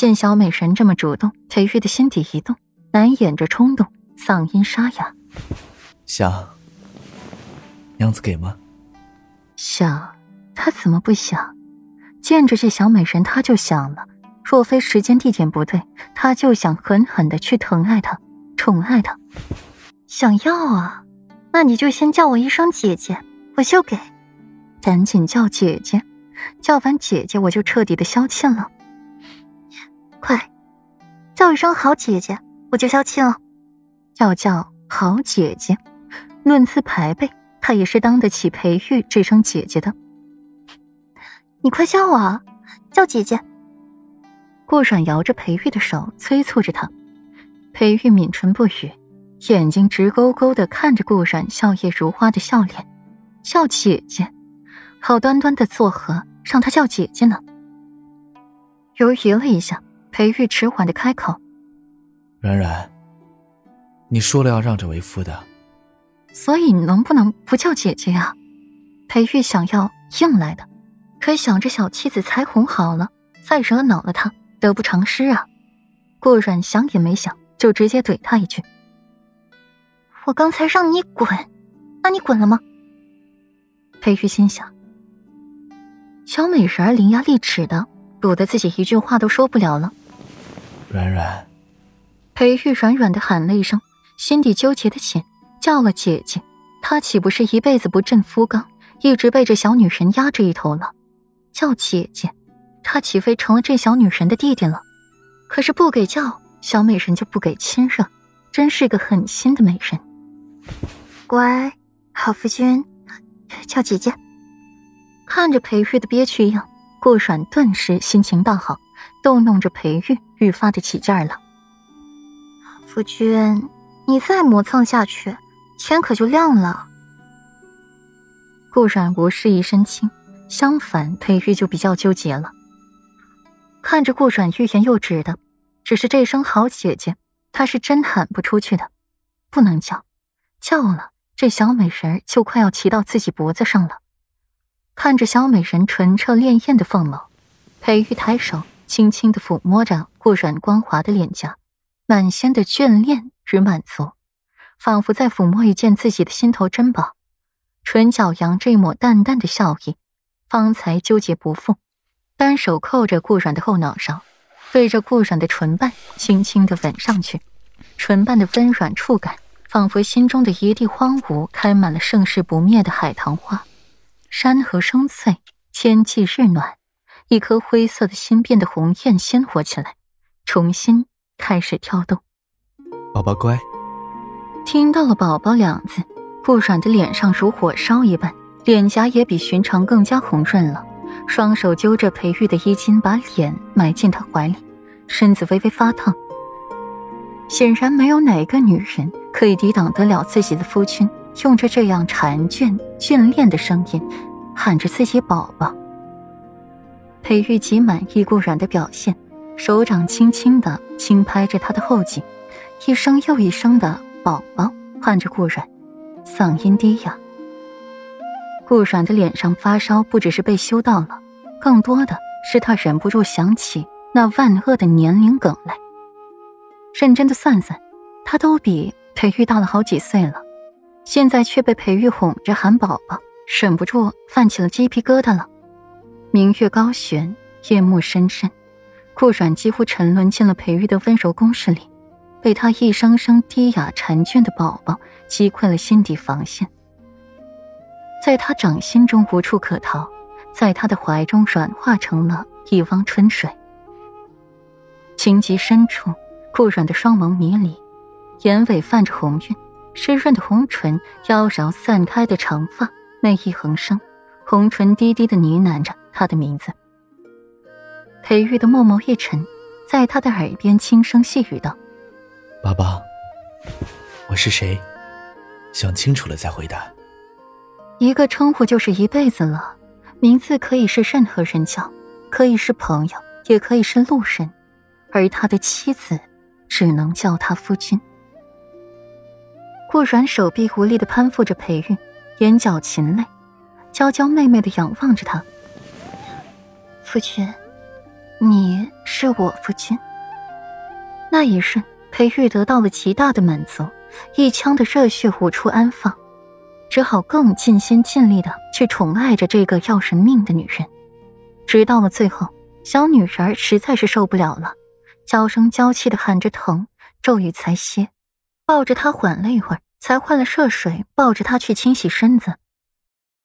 见小美人这么主动，裴玉的心底一动，难掩着冲动，嗓音沙哑：“想，娘子给吗？”想，他怎么不想？见着这小美人，他就想了。若非时间地点不对，他就想狠狠的去疼爱她，宠爱她。想要啊，那你就先叫我一声姐姐，我就给。赶紧叫姐姐，叫完姐姐我就彻底的消气了。快，叫一声好姐姐，我就消气了。要叫好姐姐，论资排辈，她也是当得起裴玉这声姐姐的。你快叫啊，叫姐姐。顾阮摇着裴玉的手，催促着他。裴玉抿唇不语，眼睛直勾勾的看着顾阮笑靥如花的笑脸，叫姐姐，好端端的作何让他叫姐姐呢？犹豫了一下，裴玉迟缓的开口：“软软，你说了要让着为夫的，所以能不能不叫姐姐呀？”裴玉想要硬来的，可想着小妻子才哄好了，再惹恼了他。得不偿失啊！顾阮想也没想，就直接怼他一句：“我刚才让你滚，那你滚了吗？”裴玉心想：小美人儿伶牙俐齿的，堵得自己一句话都说不了了。软软，裴玉软软的喊了一声，心底纠结的紧，叫了姐姐，她岂不是一辈子不振夫纲，一直被这小女人压着一头了？叫姐姐。她岂非成了这小女人的弟弟了？可是不给叫小美人就不给亲热，真是个狠心的美人。乖，好夫君，叫姐姐。看着裴玉的憋屈样，顾阮顿时心情大好，逗弄着裴玉愈发的起劲儿了。夫君，你再磨蹭下去，天可就亮了。顾阮无事一身轻，相反，裴玉就比较纠结了。看着顾阮欲言又止的，只是这声好姐姐，他是真喊不出去的，不能叫，叫了这小美人就快要骑到自己脖子上了。看着小美人纯澈潋滟的凤眸，裴玉抬手轻轻的抚摸着顾阮光滑的脸颊，满心的眷恋与满足，仿佛在抚摸一件自己的心头珍宝，唇角扬着一抹淡淡的笑意，方才纠结不复。单手扣着顾阮的后脑勺，对着顾阮的唇瓣轻轻的吻上去，唇瓣的温软触感，仿佛心中的一地荒芜开满了盛世不灭的海棠花。山河生翠，天际日暖，一颗灰色的心变得红艳鲜活起来，重新开始跳动。宝宝乖，听到了“宝宝”两字，顾阮的脸上如火烧一般，脸颊也比寻常更加红润了。双手揪着裴玉的衣襟，把脸埋进他怀里，身子微微发烫。显然，没有哪个女人可以抵挡得了自己的夫君用着这样缠眷眷恋的声音喊着自己宝宝。裴玉极满意顾然的表现，手掌轻轻的轻拍着他的后颈，一声又一声的“宝宝”唤着顾然，嗓音低哑。顾然的脸上发烧，不只是被羞到了，更多的是他忍不住想起那万恶的年龄梗来。认真的算算，他都比裴玉大了好几岁了，现在却被裴玉哄着喊宝宝，忍不住泛起了鸡皮疙瘩了。明月高悬，夜幕深深，顾阮几乎沉沦进了裴玉的温柔攻势里，被他一声声低哑缠眷的宝宝击溃了心底防线。在他掌心中无处可逃，在他的怀中软化成了一汪春水。情急深处，顾软的双眸迷离，眼尾泛着红晕，湿润的红唇，妖娆散开的长发，媚意横生，红唇低低的呢喃着他的名字。裴玉的墨眸一沉，在他的耳边轻声细语道：“宝宝，我是谁？想清楚了再回答。”一个称呼就是一辈子了，名字可以是任何人叫，可以是朋友，也可以是路人，而他的妻子只能叫他夫君。顾软手臂无力的攀附着裴玉，眼角噙泪，娇娇媚媚的仰望着他。夫君，你是。我夫君。那一瞬，裴玉得到了极大的满足，一腔的热血无处安放，只好更尽心尽力的去宠爱着这个要人命的女人。直到了最后，小女人实在是受不了了，娇声娇气的喊着疼，咒语才歇，抱着他缓了一会儿，才换了涉水，抱着他去清洗身子。